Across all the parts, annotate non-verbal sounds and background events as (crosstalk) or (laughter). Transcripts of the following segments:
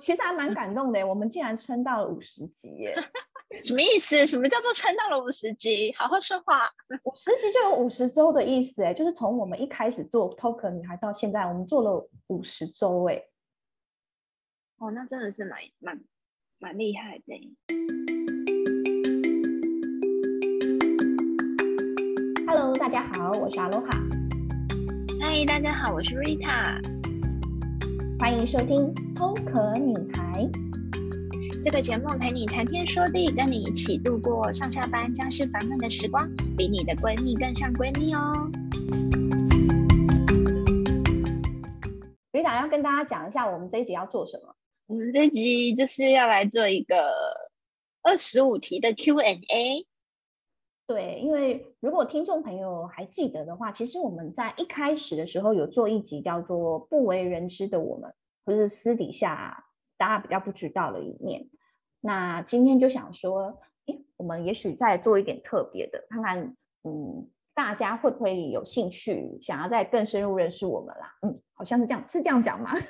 其实还蛮感动的，我们竟然撑到了五十集耶！(laughs) 什么意思？什么叫做撑到了五十集？好好说话。五十集就有五十周的意思哎，就是从我们一开始做 Talker 女孩到现在，我们做了五十周哎。哦，那真的是蛮蛮蛮厉害的。Hello，大家好，我是阿罗哈。嗨，大家好，我是 Rita。欢迎收听 Talker 女孩。这个节目陪你谈天说地，跟你一起度过上下班、家事烦闷的时光，比你的闺蜜更像闺蜜哦。Rita 要跟大家讲一下，我们这一集要做什么？我们这集就是要来做一个二十五题的 Q&A。对，因为如果听众朋友还记得的话，其实我们在一开始的时候有做一集叫做《不为人知的我们》，或是私底下大家比较不知道的一面。那今天就想说，诶，我们也许再做一点特别的，看看，嗯，大家会不会有兴趣，想要再更深入认识我们啦？嗯，好像是这样，是这样讲吗？(laughs)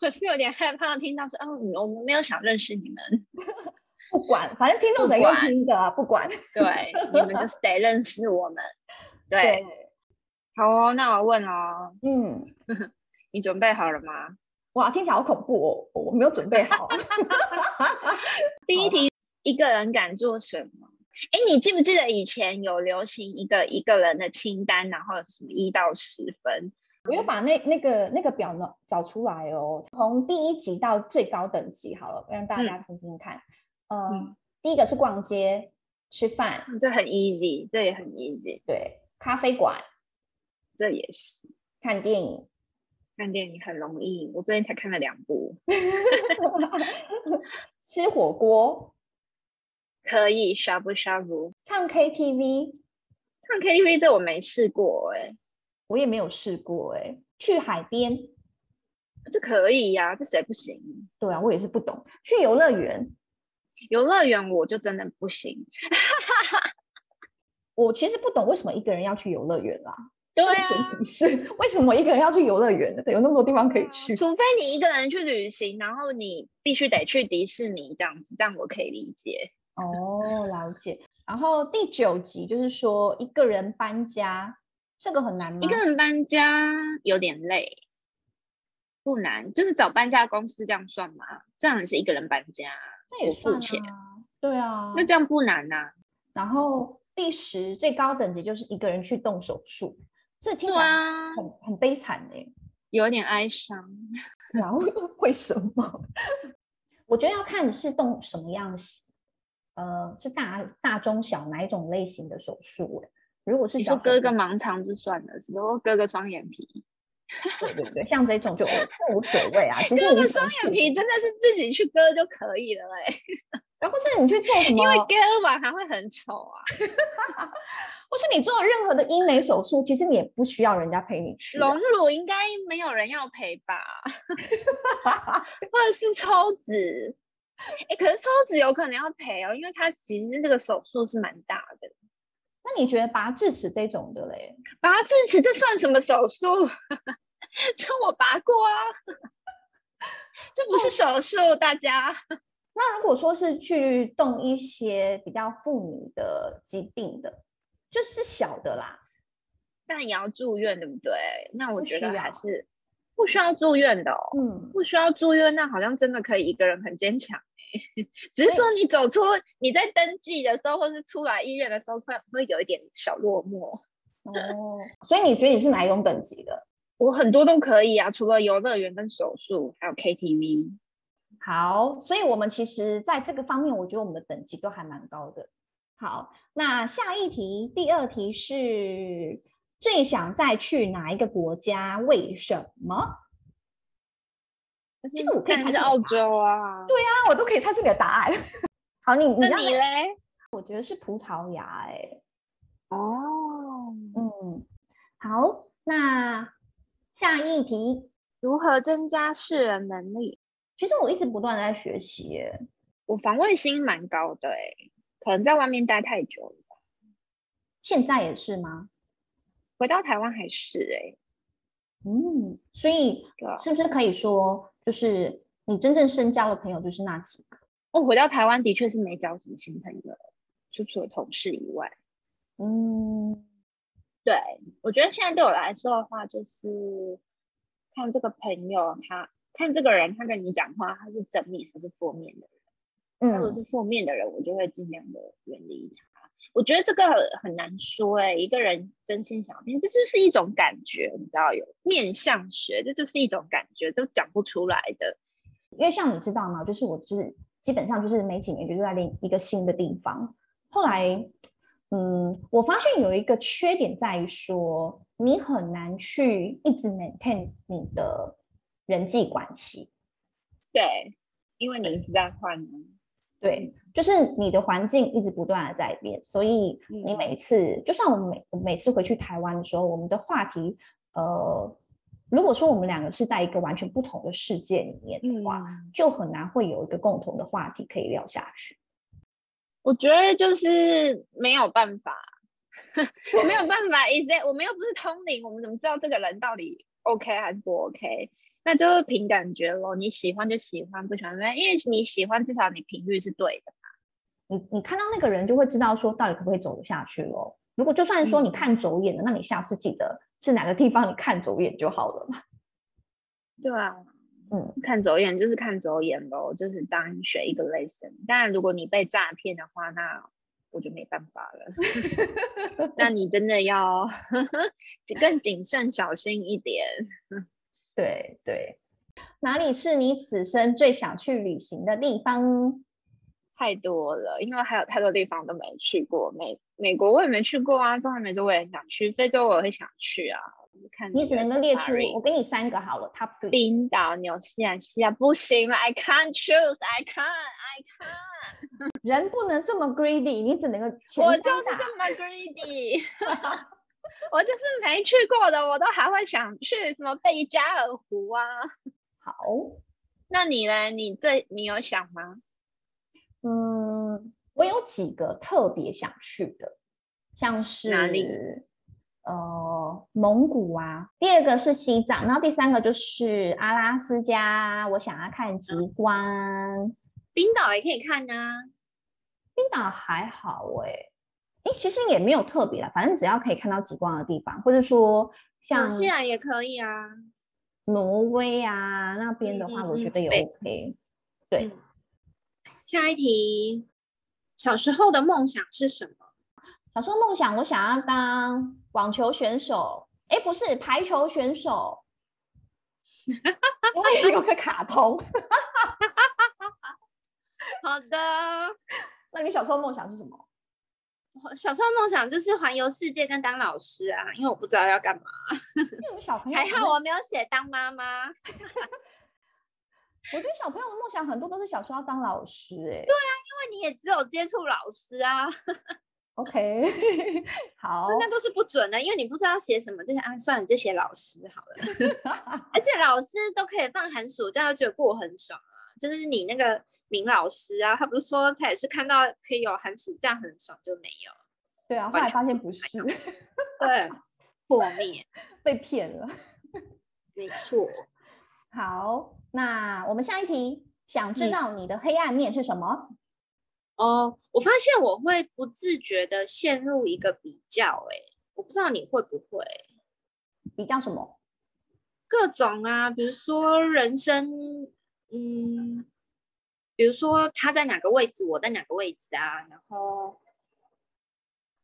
我是有点害怕听到说，哦，我们没有想认识你们。(laughs) (laughs) 不管，反正听众谁要听的，不管。不 (laughs) 管对，你们就是得认识我们。(laughs) 对，对好哦，那我问哦，嗯，你准备好了吗？哇，听起来好恐怖哦，我没有准备好。第一题，一个人敢做什么？哎，你记不记得以前有流行一个一个人的清单，然后什么一到十分？我要把那那个那个表呢找出来哦，从第一级到最高等级，好了，让大家听听看。嗯，嗯，第一个是逛街、吃饭，这很 easy，这也很 easy。对，咖啡馆，这也是。看电影，看电影很容易，我最近才看了两部。(laughs) 吃火锅，(laughs) 可以。呷不呷不，唱 KTV，唱 KTV 这我没试过哎、欸。我也没有试过哎、欸，去海边，这可以呀、啊，这谁不行？对啊，我也是不懂。去游乐园，游乐园我就真的不行。(laughs) 我其实不懂为什么一个人要去游乐园啦。对啊，前提是为什么一个人要去游乐园呢？有那么多地方可以去。除非你一个人去旅行，然后你必须得去迪士尼这样子，这样我可以理解。哦，了解。然后第九集就是说一个人搬家。这个很难吗？一个人搬家有点累，不难，就是找搬家公司这样算吗？这样也是一个人搬家，那也付钱。对啊，那这样不难呐、啊。然后第十最高等级就是一个人去动手术，这听起来很、啊、很悲惨哎，有点哀伤。(laughs) 然后为什么？(laughs) 我觉得要看你是动什么样的，呃，是大大中小哪一种类型的手术哎。如果是小你说割个盲肠就算了，只不？割个双眼皮，对对对，像这种就无所谓啊。其实割个双眼皮真的是自己去割就可以了哎。然后是你去做什么？(laughs) 因为割完还会很丑啊。(laughs) 或是你做任何的医美手术，其实你也不需要人家陪你去。隆乳应该没有人要陪吧？(laughs) 或者是抽脂？哎，可是抽脂有可能要陪哦，因为它其实这个手术是蛮大的。那你觉得拔智齿这种的嘞？拔智齿这算什么手术？(laughs) 这我拔过啊，这不是手术，大家。(laughs) 那如果说是去动一些比较妇女的疾病的，就是小的啦，但也要住院，对不对？那我觉得还是不需要住院的哦。嗯，不需要住院，那好像真的可以一个人很坚强。(laughs) 只是说你走出你在登记的时候，或是出来医院的时候，会会有一点小落寞哦。所以你觉得你是哪一种等级的？我很多都可以啊，除了游乐园跟手术，还有 KTV。好，所以我们其实在这个方面，我觉得我们的等级都还蛮高的。好，那下一题，第二题是最想再去哪一个国家？为什么？其实我可以猜是澳洲啊，对啊，我都可以猜出你的答案。(laughs) 好，你那你嘞？我觉得是葡萄牙、欸，哎，哦，嗯，好，那下一题，如何增加识人能力？其实我一直不断在学习、欸，耶，我防卫心蛮高的、欸，哎，可能在外面待太久了吧。现在也是吗？回到台湾还是、欸，哎，嗯，所以是不是可以说，就是你真正深交的朋友就是那几个？我回到台湾的确是没交什么新朋友，就除了同事以外。嗯，对，我觉得现在对我来说的话，就是看这个朋友他看这个人，他跟你讲话，他是正面还是负面的人。嗯，如果是负面的人，我就会尽量的远离他。我觉得这个很很难说哎、欸，一个人真心想变，这就是一种感觉，你知道有面相学，这就是一种感觉，都讲不出来的。因为像你知道吗？就是我就是基本上就是每几年就是在另一个新的地方。后来，嗯，我发现有一个缺点在于说，你很难去一直 maintain 你的人际关系。对，因为你一直在换。对，就是你的环境一直不断的在变，所以你每次，嗯、就像我们每我每次回去台湾的时候，我们的话题，呃，如果说我们两个是在一个完全不同的世界里面的话，嗯、就很难会有一个共同的话题可以聊下去。我觉得就是没有办法，(laughs) 没有办法，意思我们又不是通灵，我们怎么知道这个人到底 OK 还是不 OK？那就是凭感觉咯，你喜欢就喜欢，不喜欢没，因为你喜欢，至少你频率是对的嘛。你你看到那个人，就会知道说到底可不可以走得下去咯。如果就算说你看走眼了，嗯、那你下次记得是哪个地方你看走眼就好了嘛。(laughs) 对啊，嗯，看走眼就是看走眼咯，就是当学一个 lesson。当然，如果你被诈骗的话，那我就没办法了。(laughs) 那你真的要 (laughs) 更谨慎小心一点。对对，哪里是你此生最想去旅行的地方？太多了，因为还有太多地方都没去过。美美国我也没去过啊，中南美洲我也很想去，非洲我也会想去啊。看你只能够列出，我给你三个好了，Top three。冰岛、纽西兰、西亚不行了，I can't choose，I can't，I can't。(laughs) 人不能这么 greedy，你只能够。我就是这么 greedy。(laughs) (laughs) 我就是没去过的，我都还会想去什么贝加尔湖啊。好，那你呢？你最你有想吗？嗯，我有几个特别想去的，像是哪里？呃，蒙古啊。第二个是西藏，然后第三个就是阿拉斯加，我想要看极光。嗯、冰岛也可以看啊。冰岛还好哎、欸。其实也没有特别啦，反正只要可以看到极光的地方，或者说像纽西兰也可以啊，挪威啊那边的话，我觉得也 OK。对，下一题，小时候的梦想是什么？小时候梦想，我想要当网球选手，哎，不是排球选手，我也有个卡通。(laughs) 好的，(laughs) 那你小时候梦想是什么？小时候梦想就是环游世界跟当老师啊，因为我不知道要干嘛。因为小朋友还好我没有写当妈妈。(laughs) 我觉得小朋友的梦想很多都是小时候要当老师哎、欸。对啊，因为你也只有接触老师啊。OK，(laughs) 好，那都是不准的，因为你不知道写什么，就是啊，算了，就写老师好了。(laughs) 而且老师都可以放寒暑假，觉得过很爽啊。就是你那个。明老师啊，他不是说他也是看到可以有寒暑假很爽就没有？对啊，后来发现不是，对，破灭，(laughs) 被骗了，没错。好，那我们下一题，想知道你的黑暗面是什么？哦，我发现我会不自觉的陷入一个比较，哎，我不知道你会不会比较什么？各种啊，比如说人生，嗯。比如说他在哪个位置，我在哪个位置啊？然后，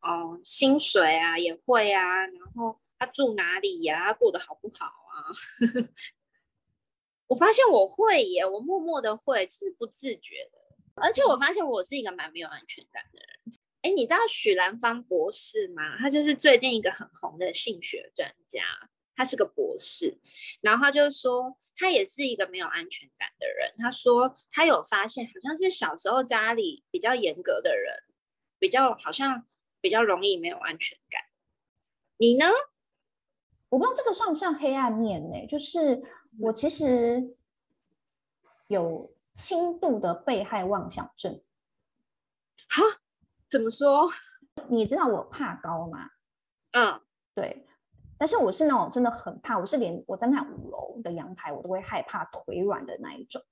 哦，薪水啊也会啊。然后他住哪里呀？他过得好不好啊？(laughs) 我发现我会耶，我默默的会，是不自觉的。而且我发现我是一个蛮没有安全感的人。哎，你知道许兰芳博士吗？他就是最近一个很红的性学专家，他是个博士，然后他就说。他也是一个没有安全感的人。他说他有发现，好像是小时候家里比较严格的人，比较好像比较容易没有安全感。你呢？我不知道这个算不算黑暗面呢、欸？就是我其实有轻度的被害妄想症。哈？怎么说？你知道我怕高吗？嗯，对。但是我是那种真的很怕，我是连我站在五楼的阳台，我都会害怕腿软的那一种，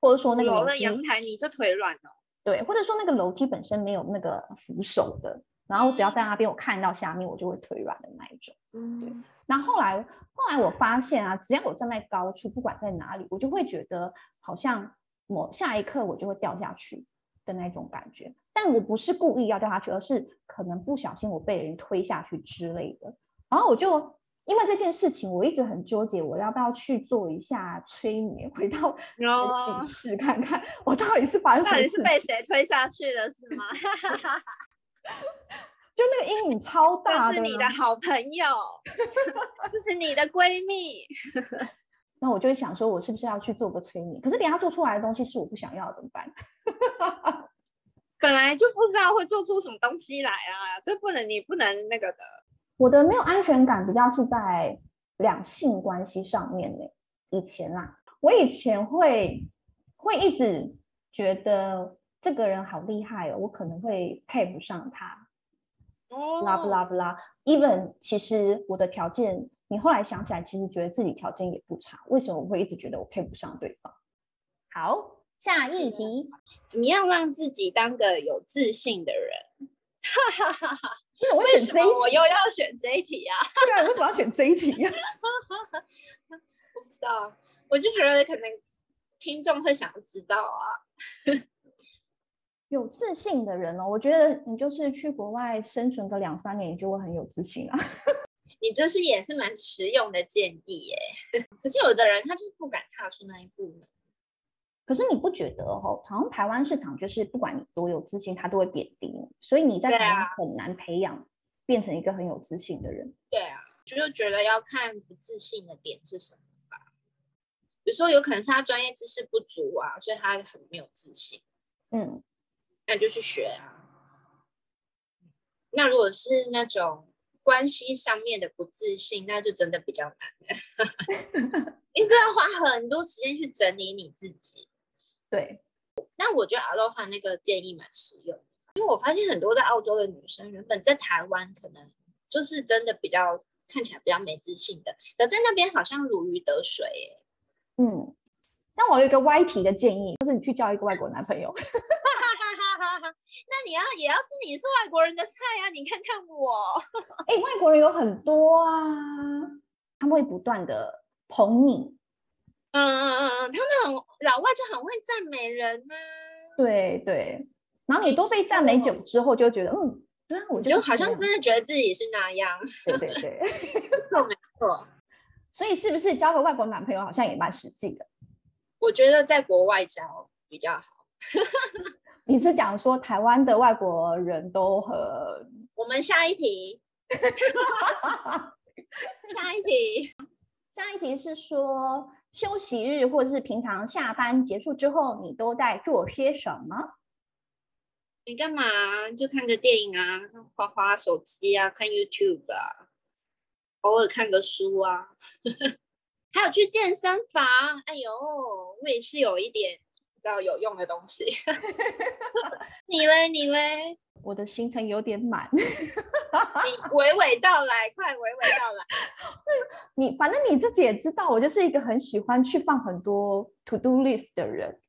或者说那个楼的阳台你就腿软了，对，或者说那个楼梯本身没有那个扶手的，然后我只要在那边我看到下面，我就会腿软的那一种，嗯，对。然后后来后来我发现啊，只要我站在高处，不管在哪里，我就会觉得好像我下一刻我就会掉下去的那种感觉，但我不是故意要掉下去，而是可能不小心我被人推下去之类的。然后我就因为这件事情，我一直很纠结，我要不要去做一下催眠，回到实体室看看我到底是发生什么事情？到底是被谁推下去的，是吗？(laughs) 就那个阴影超大的，是你的好朋友，这是你的闺蜜。那我就会想说，我是不是要去做个催眠？可是等下做出来的东西是我不想要的，怎么办？(laughs) 本来就不知道会做出什么东西来啊，这不能，你不能那个的。我的没有安全感比较是在两性关系上面呢。以前啦，我以前会会一直觉得这个人好厉害哦，我可能会配不上他。哦，啦不啦不啦，even 其实我的条件，你后来想起来，其实觉得自己条件也不差。为什么我会一直觉得我配不上对方？好，下一题，怎么样让自己当个有自信的人？哈哈哈哈。为什么我又要选这一题啊？(laughs) 对啊，为什么要选这一题啊？(laughs) 我不知道，我就觉得可能听众会想知道啊。(laughs) 有自信的人哦，我觉得你就是去国外生存个两三年，你就会很有自信啊。你这是也是蛮实用的建议耶。可是有的人他就是不敢踏出那一步呢。可是你不觉得哦？好像台湾市场就是不管你多有自信，他都会贬低你，所以你在台湾很难培养变成一个很有自信的人。对啊，就是觉得要看不自信的点是什么吧。比如说有可能是他专业知识不足啊，所以他很没有自信。嗯，那就去学啊。那如果是那种关系上面的不自信，那就真的比较难了，因为这要花很多时间去整理你自己。对，那我觉得阿罗哈那个建议蛮实用，因为我发现很多在澳洲的女生原本在台湾可能就是真的比较看起来比较没自信的，可在那边好像如鱼得水耶。嗯，那我有一个歪题的建议，就是你去交一个外国男朋友。那你要也要是你是外国人的菜啊，你看看我。哎、欸，外国人有很多啊，他们会不断的捧你。嗯嗯嗯嗯，他们很老外就很会赞美人呢、啊。对对，然后你多被赞美久之后，就觉得嗯，对啊，我就好像真的觉得自己是那样。对对对，错 (laughs) 没错。所以是不是交个外国男朋友好像也蛮实际的？我觉得在国外交比较好。(laughs) 你是讲说台湾的外国人都很……我们下一题，(laughs) 下一题，下一题是说。休息日或者是平常下班结束之后，你都在做些什么？你干嘛？就看个电影啊，花花手机啊，看 YouTube 啊，偶尔看个书啊，(laughs) 还有去健身房。哎呦，我也是有一点比较有用的东西。(laughs) 你嘞？你嘞？我的行程有点满，你娓娓道来，快娓娓道来。(laughs) 你反正你自己也知道，我就是一个很喜欢去放很多 to do list 的人。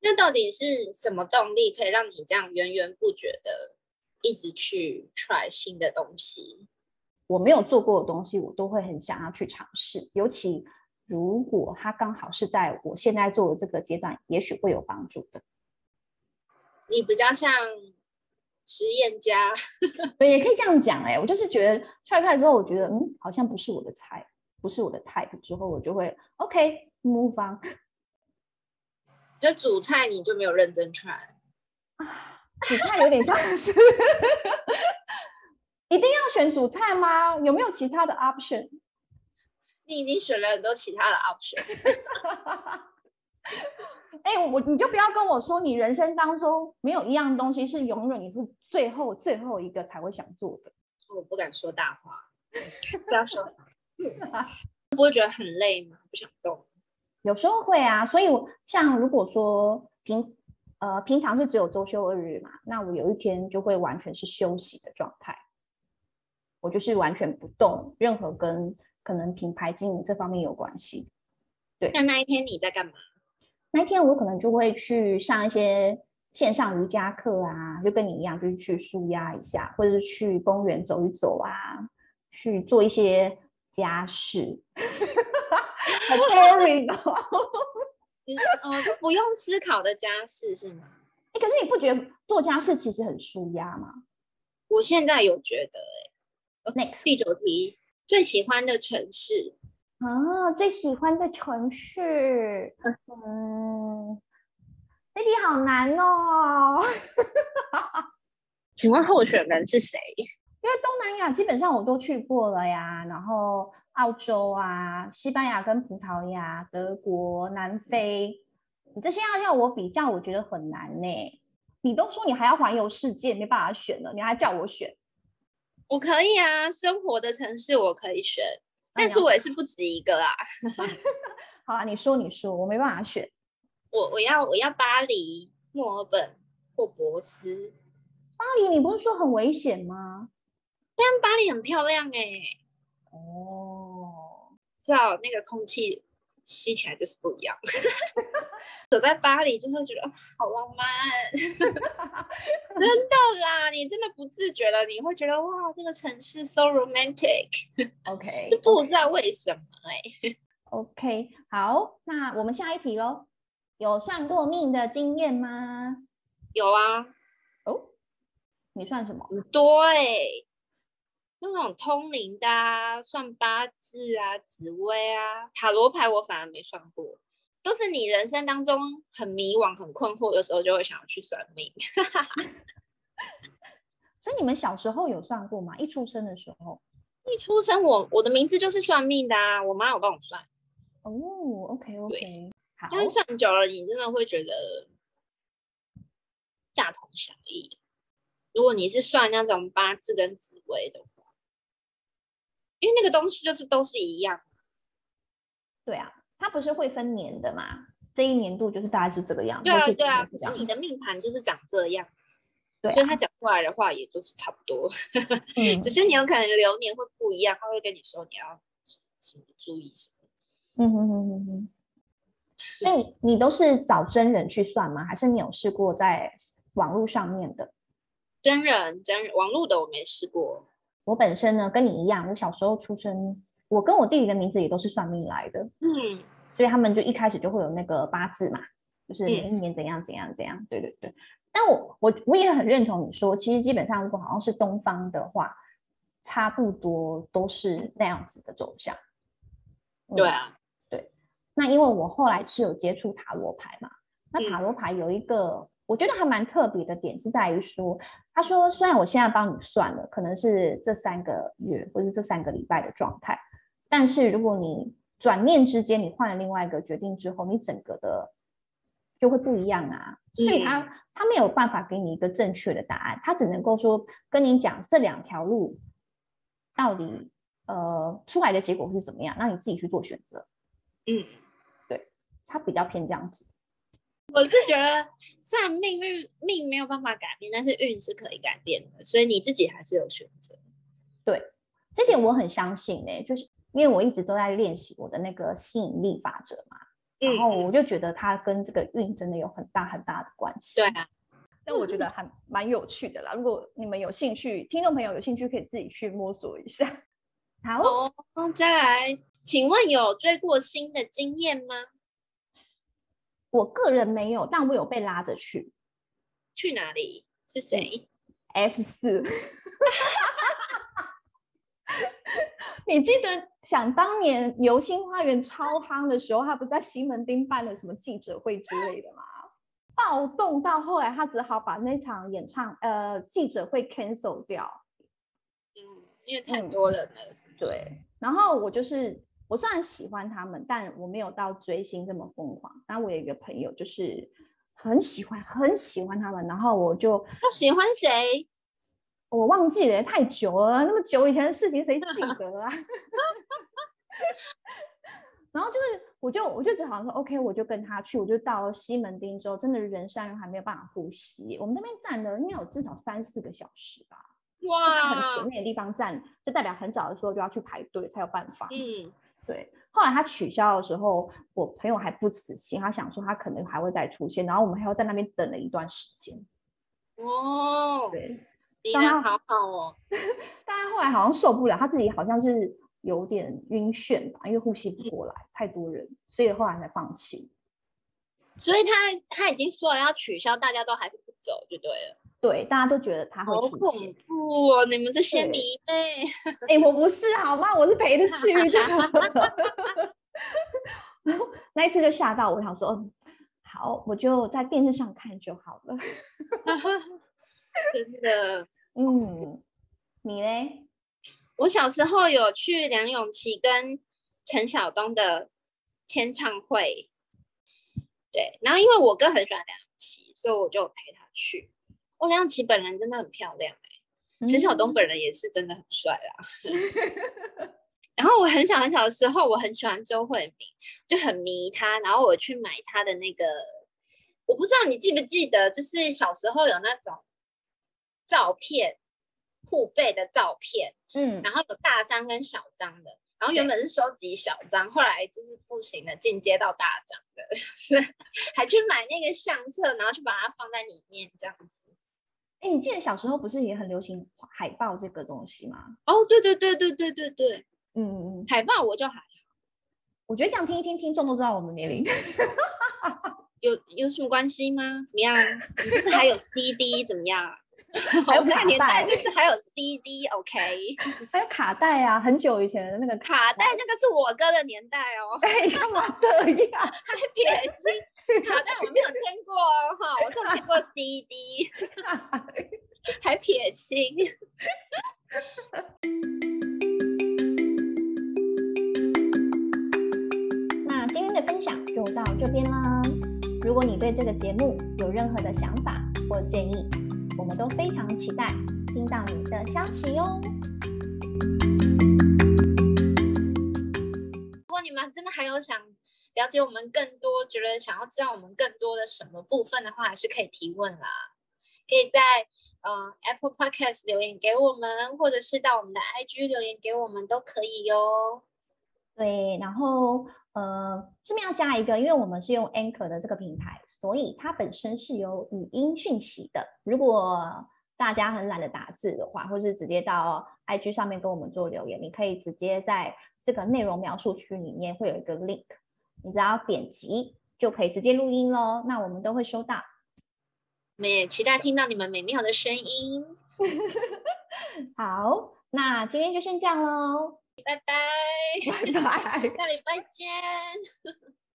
那到底是什么动力可以让你这样源源不绝的一直去 try 新的东西？我没有做过的东西，我都会很想要去尝试。尤其如果它刚好是在我现在做的这个阶段，也许会有帮助的。你比较像。实验家，(laughs) 对，也可以这样讲哎、欸。我就是觉得踹开之后，我觉得嗯，好像不是我的菜，不是我的 type。之后我就会 OK move on。(laughs) 就主菜你就没有认真踹啊？主菜有点像是，(laughs) 一定要选主菜吗？有没有其他的 option？你已经选了很多其他的 option。(laughs) 哎、欸，我你就不要跟我说，你人生当中没有一样东西是永远你是最后最后一个才会想做的。我不敢说大话，不要说。(laughs) 不会觉得很累吗？不想动。有时候会啊，所以我像如果说平呃平常是只有周休二日嘛，那我有一天就会完全是休息的状态。我就是完全不动任何跟可能品牌经营这方面有关系。对，那那一天你在干嘛？那一天我可能就会去上一些线上瑜伽课啊，就跟你一样，就是去舒压一下，或者是去公园走一走啊，去做一些家事。(laughs) 很 boring 哦，哦，不用思考的家事是吗？哎，可是你不觉得做家事其实很舒压吗？我现在有觉得、欸，哎，next 第九题，最喜欢的城市啊，最喜欢的城市，嗯，这题好难哦。请问候选人是谁？因为东南亚基本上我都去过了呀，然后澳洲啊、西班牙跟葡萄牙、德国、南非，你这些要要我比较，我觉得很难呢。你都说你还要环游世界，没办法选了，你还叫我选？我可以啊，生活的城市我可以选，但是我也是不止一个啊。(laughs) 好啊，你说你说，我没办法选。我我要我要巴黎、墨尔本或博斯。巴黎，你不是说很危险吗？但巴黎很漂亮哎、欸。哦，知道那个空气吸起来就是不一样。(laughs) 走在巴黎就会觉得好浪漫，(laughs) 真的啦！你真的不自觉的，你会觉得哇，这个城市 so romantic。OK，(laughs) 就不知道为什么哎、欸。OK，好，那我们下一题喽。有算过命的经验吗？有啊。哦，你算什么？对，那种通灵的啊，算八字啊，紫薇啊，塔罗牌我反而没算过。都是你人生当中很迷惘、很困惑的时候，就会想要去算命。(laughs) 所以你们小时候有算过吗？一出生的时候，一出生我我的名字就是算命的啊，我妈有帮我算。哦，OK OK，好。但是算久了，你真的会觉得大同小异。如果你是算那种八字跟紫微的话，因为那个东西就是都是一样。对啊。它不是会分年的嘛？这一年度就是大概是这个样子。对啊，对啊。可是你的命盘就是长这样，对啊，所以他讲出来的话也就是差不多。嗯，只是你有可能流年会不一样，他会跟你说你要什么注意什么。嗯哼哼哼哼。(laughs) 所以你都是找真人去算吗？还是你有试过在网络上面的？真人，真人，网络的我没试过。我本身呢，跟你一样，我小时候出生。我跟我弟弟的名字也都是算命来的，嗯，所以他们就一开始就会有那个八字嘛，就是每一年怎样怎样怎样，对对对。但我我我也很认同你说，其实基本上如果好像是东方的话，差不多都是那样子的走向。嗯、对啊，对。那因为我后来是有接触塔罗牌嘛，那塔罗牌有一个我觉得还蛮特别的点是在于说。他说：“虽然我现在帮你算了，可能是这三个月或者这三个礼拜的状态，但是如果你转念之间你换了另外一个决定之后，你整个的就会不一样啊。所以他、嗯、他没有办法给你一个正确的答案，他只能够说跟你讲这两条路到底呃出来的结果是怎么样，让你自己去做选择。嗯，对，他比较偏这样子。”我是觉得，虽然命运命没有办法改变，但是运是可以改变的，所以你自己还是有选择。对，这点我很相信呢、欸，就是因为我一直都在练习我的那个吸引力法则嘛，然后我就觉得它跟这个运真的有很大很大的关系。对啊，但我觉得还蛮有趣的啦。如果你们有兴趣，听众朋友有兴趣，可以自己去摸索一下。好，哦，再来，请问有追过星的经验吗？我个人没有，但我有被拉着去。去哪里？是谁？F 四。(laughs) 你记得想当年《流星花园》超夯的时候，他不在西门町办了什么记者会之类的吗？暴动到后来，他只好把那场演唱呃记者会 cancel 掉。嗯，因为太多人了。嗯，对，然后我就是。我虽然喜欢他们，但我没有到追星这么疯狂。然后我有一个朋友，就是很喜欢很喜欢他们，然后我就他喜欢谁？我忘记了，太久了，那么久以前的事情谁记得啊？(laughs) 然后就是，我就我就只好像说，OK，我就跟他去，我就到了西门町之后，真的人山人海，没有办法呼吸。我们那边站了应该有至少三四个小时吧。哇，很前面的地方站，就代表很早的时候就要去排队才有办法。嗯，对。后来他取消的时候，我朋友还不死心，他想说他可能还会再出现，然后我们还要在那边等了一段时间。哦，对，你人好好哦。(laughs) 但他后来好像受不了，他自己好像是有点晕眩吧，因为呼吸不过来，太多人，所以后来才放弃。所以他他已经说了要取消，大家都还是不走就对了。对，大家都觉得他会出现。好恐怖哦！你们这些迷妹。(laughs) 哎、欸，我不是好吗？我是陪着去的。(laughs) 那一次就吓到我，想说，好，我就在电视上看就好了。(laughs) 真的，嗯，你呢？我小时候有去梁咏琪跟陈晓东的签唱会。对，然后因为我哥很喜欢梁咏琪，所以我就陪他去。哦，梁咏琪本人真的很漂亮哎，陈晓东本人也是真的很帅啦。(laughs) 然后我很小很小的时候，我很喜欢周慧敏，就很迷他。然后我去买他的那个，我不知道你记不记得，就是小时候有那种照片，护背的照片，嗯，然后有大张跟小张的。然后原本是收集小张，后来就是不行了，进阶到大张的，(laughs) 还去买那个相册，然后去把它放在里面这样子。哎，你记得小时候不是也很流行海报这个东西吗？哦，对对对对对对对，嗯嗯，海报我就还好。我觉得这样听一听，听众都知道我们年龄。(laughs) 有有什么关系吗？怎么样？你不是还有 CD？怎么样？(laughs) 还有卡带，就是还有 CD，OK，(laughs) 还有卡带啊，很久以前的那个卡带，那个是我哥的年代哦。哎，干嘛这样？(laughs) 还撇清卡带，我没有签过哦，哈，我只签过 CD，还撇清。那今天的分享就到这边啦。如果你对这个节目有任何的想法或建议，我们都非常期待听到你的消息哟。如果你们真的还有想了解我们更多，觉得想要知道我们更多的什么部分的话，还是可以提问啦。可以在呃 Apple Podcast 留言给我们，或者是到我们的 IG 留言给我们都可以哟。对，然后。呃，顺便要加一个，因为我们是用 Anchor 的这个平台，所以它本身是有语音讯息的。如果大家很懒得打字的话，或是直接到 IG 上面跟我们做留言，你可以直接在这个内容描述区里面会有一个 link，你只要点击就可以直接录音喽。那我们都会收到。我们也期待听到你们美妙的声音。(laughs) 好，那今天就先这样喽。拜拜，拜拜，(laughs) 下礼拜见。